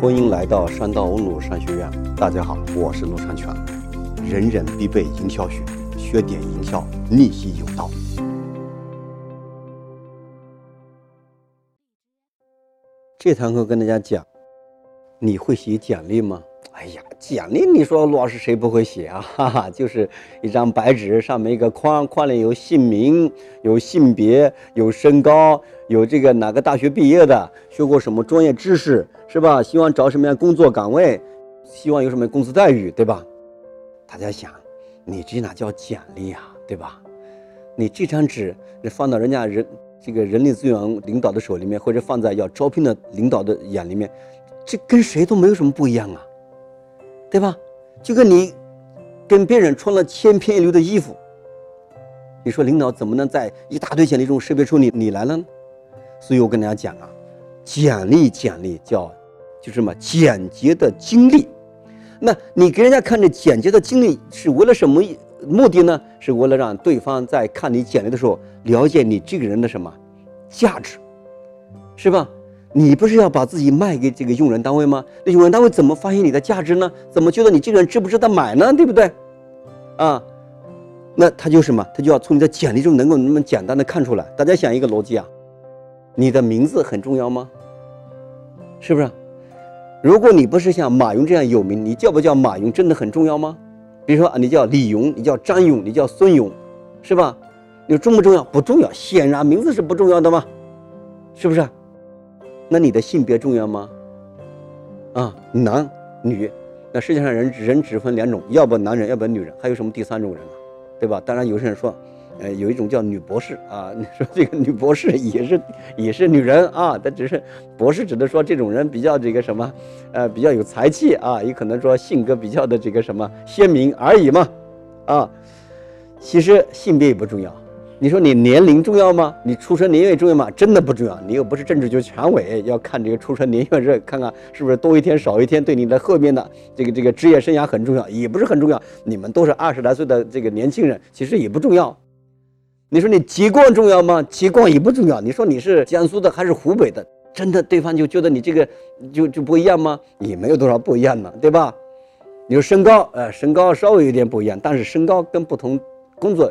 欢迎来到山道欧鲁商学院。大家好，我是陆长全。人人必备营销学，学点营销，逆袭有道。这堂课跟大家讲，你会写简历吗？哎呀，简历你说陆老师谁不会写啊？哈哈，就是一张白纸，上面一个框，框里有姓名、有性别、有身高、有这个哪个大学毕业的，学过什么专业知识，是吧？希望找什么样工作岗位，希望有什么工资待遇，对吧？大家想，你这哪叫简历啊，对吧？你这张纸，你放到人家人这个人力资源领导的手里面，或者放在要招聘的领导的眼里面，这跟谁都没有什么不一样啊。对吧？就跟你跟别人穿了千篇一律的衣服，你说领导怎么能在一大堆简历中识别出你你来了呢？所以我跟大家讲啊，简历简历叫就什么简洁的经历。那你给人家看这简洁的经历是为了什么目的呢？是为了让对方在看你简历的时候了解你这个人的什么价值，是吧？你不是要把自己卖给这个用人单位吗？那用人单位怎么发现你的价值呢？怎么觉得你这个人值不值得买呢？对不对？啊，那他就什么？他就要从你的简历中能够那么简单的看出来。大家想一个逻辑啊，你的名字很重要吗？是不是？如果你不是像马云这样有名，你叫不叫马云真的很重要吗？比如说啊，你叫李勇，你叫张勇，你叫孙勇，是吧？你重不重要？不重要。显然名字是不重要的嘛，是不是？那你的性别重要吗？啊，男女，那世界上人人只分两种，要不男人，要不女人，还有什么第三种人呢？对吧？当然有些人说，呃，有一种叫女博士啊，你说这个女博士也是也是女人啊，但只是博士指的说这种人比较这个什么，呃，比较有才气啊，也可能说性格比较的这个什么鲜明而已嘛，啊，其实性别也不重要。你说你年龄重要吗？你出生年月重要吗？真的不重要。你又不是政治局常委，要看这个出生年月日，看看是不是多一天少一天，对你的后面的这个这个职业生涯很重要，也不是很重要。你们都是二十来岁的这个年轻人，其实也不重要。你说你籍贯重要吗？籍贯也不重要。你说你是江苏的还是湖北的，真的对方就觉得你这个就就不一样吗？也没有多少不一样的，对吧？你说身高，呃，身高稍微有点不一样，但是身高跟不同工作。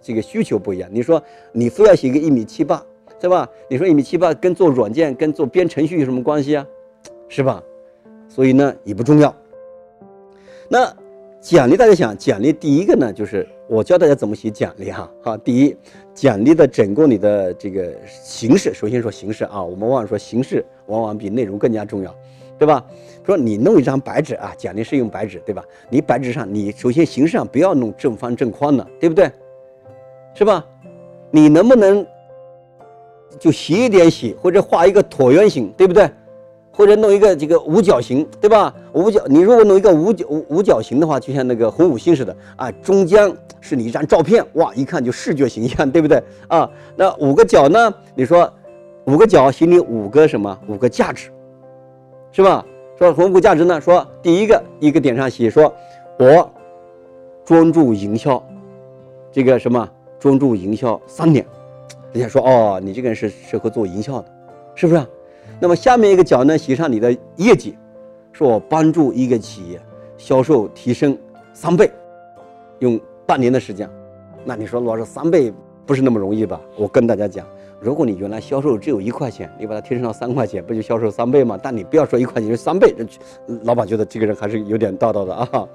这个需求不一样，你说你非要写个一米七八，是吧？你说一米七八跟做软件、跟做编程序有什么关系啊？是吧？所以呢也不重要。那简历大家想，简历第一个呢就是我教大家怎么写简历哈。好，第一，简历的整个你的这个形式，首先说形式啊，我们往往说形式往往比内容更加重要，对吧？说你弄一张白纸啊，简历是用白纸，对吧？你白纸上你首先形式上不要弄正方正框的，对不对？是吧？你能不能就斜一点写，或者画一个椭圆形，对不对？或者弄一个这个五角形，对吧？五角，你如果弄一个五角五五角形的话，就像那个红五星似的啊，中间是你一张照片，哇，一看就视觉形象，对不对？啊，那五个角呢？你说五个角写你五个什么？五个价值，是吧？说五个价值呢？说第一个一个点上写，说我专注营销，这个什么？专注营销三年，人家说哦，你这个人是适合做营销的，是不是？那么下面一个角呢，写上你的业绩，说我帮助一个企业销售提升三倍，用半年的时间。那你说老师三倍不是那么容易吧？我跟大家讲，如果你原来销售只有一块钱，你把它提升到三块钱，不就销售三倍吗？但你不要说一块钱是三倍，老板觉得这个人还是有点道道的啊。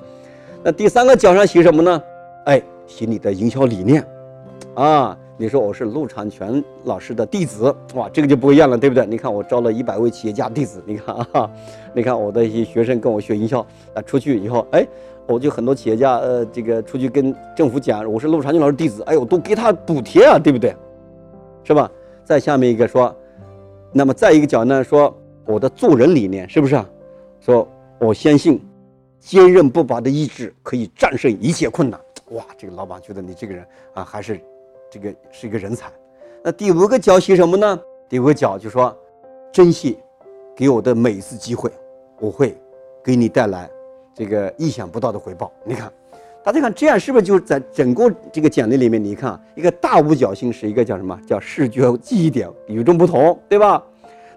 那第三个角上写什么呢？哎，写你的营销理念。啊，你说我是陆长全老师的弟子，哇，这个就不一样了，对不对？你看我招了一百位企业家弟子，你看啊，你看我的一些学生跟我学营销，啊，出去以后，哎，我就很多企业家，呃，这个出去跟政府讲我是陆长全老师弟子，哎呦，都给他补贴啊，对不对？是吧？再下面一个说，那么再一个讲呢，说我的做人理念是不是啊？说我相信坚韧不拔的意志可以战胜一切困难，哇，这个老板觉得你这个人啊，还是。这个是一个人才，那第五个角写什么呢？第五个角就说，珍惜给我的每一次机会，我会给你带来这个意想不到的回报。你看，大家看这样是不是就在整个这个简历里面？你看一个大五角星是一个叫什么叫视觉记忆点，与众不同，对吧？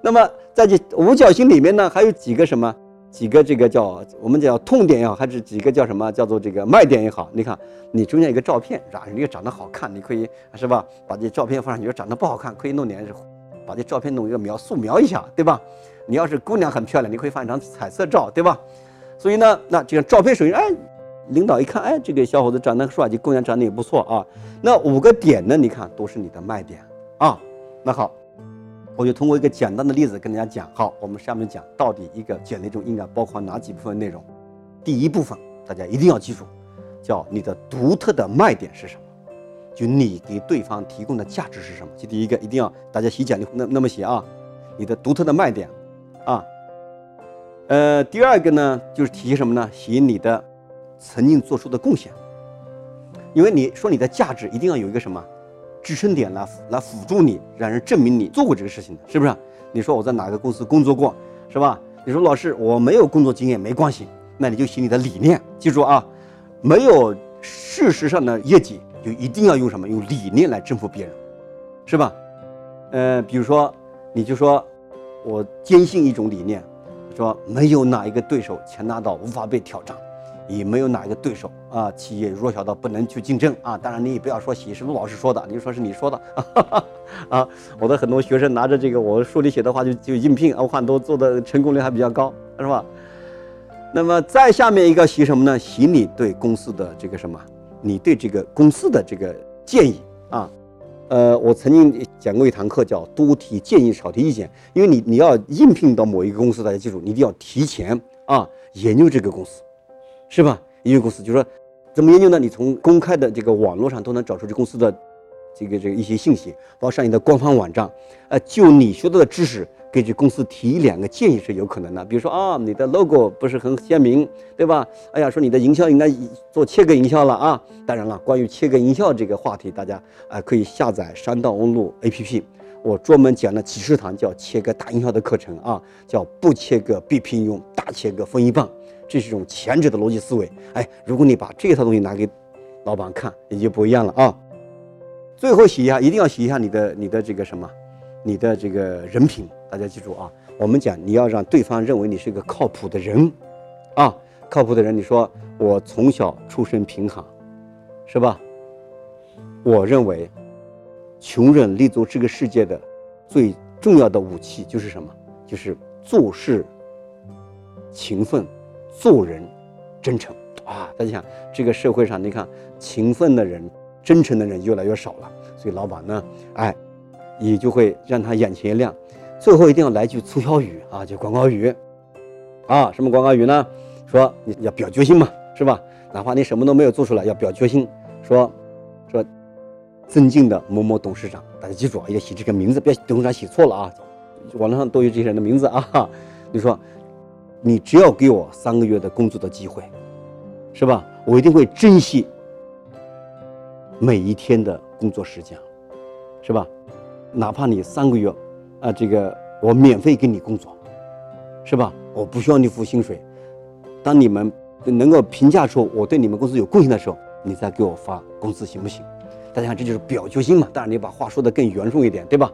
那么在这五角星里面呢，还有几个什么？几个这个叫我们叫痛点也好，还是几个叫什么叫做这个卖点也好？你看，你中间一个照片是吧？你长得好看，你可以是吧？把这照片放上去，长得不好看，可以弄点，把这照片弄一个描素描一下，对吧？你要是姑娘很漂亮，你可以放一张彩色照，对吧？所以呢，那这个照片首先哎，领导一看，哎，这个小伙子长得帅，这姑娘长得也不错啊。那五个点呢？你看都是你的卖点啊。那好。我就通过一个简单的例子跟大家讲。好，我们下面讲到底一个简历中应该包括哪几部分内容。第一部分大家一定要记住，叫你的独特的卖点是什么？就你给对方提供的价值是什么？这第一个一定要大家写简历那那么写啊，你的独特的卖点啊。呃，第二个呢就是提什么呢？写你的曾经做出的贡献，因为你说你的价值一定要有一个什么？支撑点来来辅助你，让人证明你做过这个事情的，是不是？你说我在哪个公司工作过，是吧？你说老师我没有工作经验，没关系，那你就写你的理念。记住啊，没有事实上的业绩，就一定要用什么？用理念来征服别人，是吧？呃，比如说，你就说，我坚信一种理念，说没有哪一个对手强大到无法被挑战。也没有哪一个对手啊，企业弱小到不能去竞争啊！当然你也不要说写什么老师说的，你就说是你说的 啊！我的很多学生拿着这个我书里写的话就就应聘，我看都做的成功率还比较高，是吧？那么再下面一个写什么呢？写你对公司的这个什么？你对这个公司的这个建议啊？呃，我曾经讲过一堂课叫多提建议少提意见，因为你你要应聘到某一个公司，大家记住，你一定要提前啊研究这个公司。是吧？研究公司就说，怎么研究呢？你从公开的这个网络上都能找出这公司的这个这个一些信息，包括上你的官方网站。呃，就你学到的知识，根据公司提两个建议是有可能的。比如说啊，你的 logo 不是很鲜明，对吧？哎呀，说你的营销应该做切割营销了啊。当然了，关于切割营销这个话题，大家啊可以下载山道公路 APP，我专门讲了几十堂叫切割大营销的课程啊，叫不切割必聘用，大切割分一半。这是一种前者的逻辑思维，哎，如果你把这套东西拿给老板看，也就不一样了啊。最后写一下，一定要写一下你的你的这个什么，你的这个人品。大家记住啊，我们讲你要让对方认为你是一个靠谱的人，啊，靠谱的人。你说我从小出身贫寒，是吧？我认为，穷人立足这个世界的最重要的武器就是什么？就是做事勤奋。做人真诚啊！大家想，这个社会上，你看勤奋的人、真诚的人越来越少了，所以老板呢，哎，也就会让他眼前一亮。最后一定要来句促销语啊，就广告语啊，什么广告语呢？说你要表决心嘛，是吧？哪怕你什么都没有做出来，要表决心。说说尊敬的某某董事长，大家记住啊，要写这个名字，别董事长写错了啊。网络上都有这些人的名字啊。你说。你只要给我三个月的工作的机会，是吧？我一定会珍惜每一天的工作时间，是吧？哪怕你三个月，啊，这个我免费给你工作，是吧？我不需要你付薪水。当你们能够评价出我对你们公司有贡献的时候，你再给我发工资，行不行？大家看，这就是表决心嘛。当然，你把话说的更圆顺一点，对吧？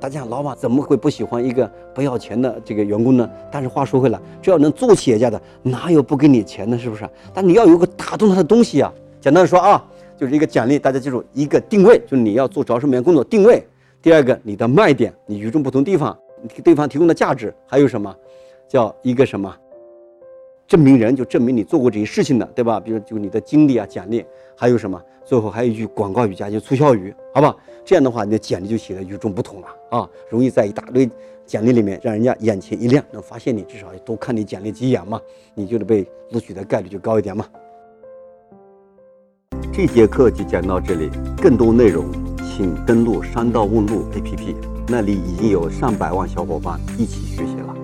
大家老板怎么会不喜欢一个不要钱的这个员工呢？但是话说回来，只要能做企业家的，哪有不给你钱的？是不是？但你要有个打动他的东西啊。简单的说啊，就是一个奖励。大家记住，一个定位，就是你要做找什么样工作定位。第二个，你的卖点，你与众不同地方，你给对方提供的价值，还有什么？叫一个什么？证明人，就证明你做过这些事情的，对吧？比如就你的经历啊，奖励，还有什么？最后还有一句广告语加就促销语，好吧？这样的话，你的简历就写的与众不同了啊，容易在一大堆简历里面让人家眼前一亮，能发现你，至少多看你简历几眼嘛，你就得被录取的概率就高一点嘛。这节课就讲到这里，更多内容请登录山道问路 APP，那里已经有上百万小伙伴一起学习了。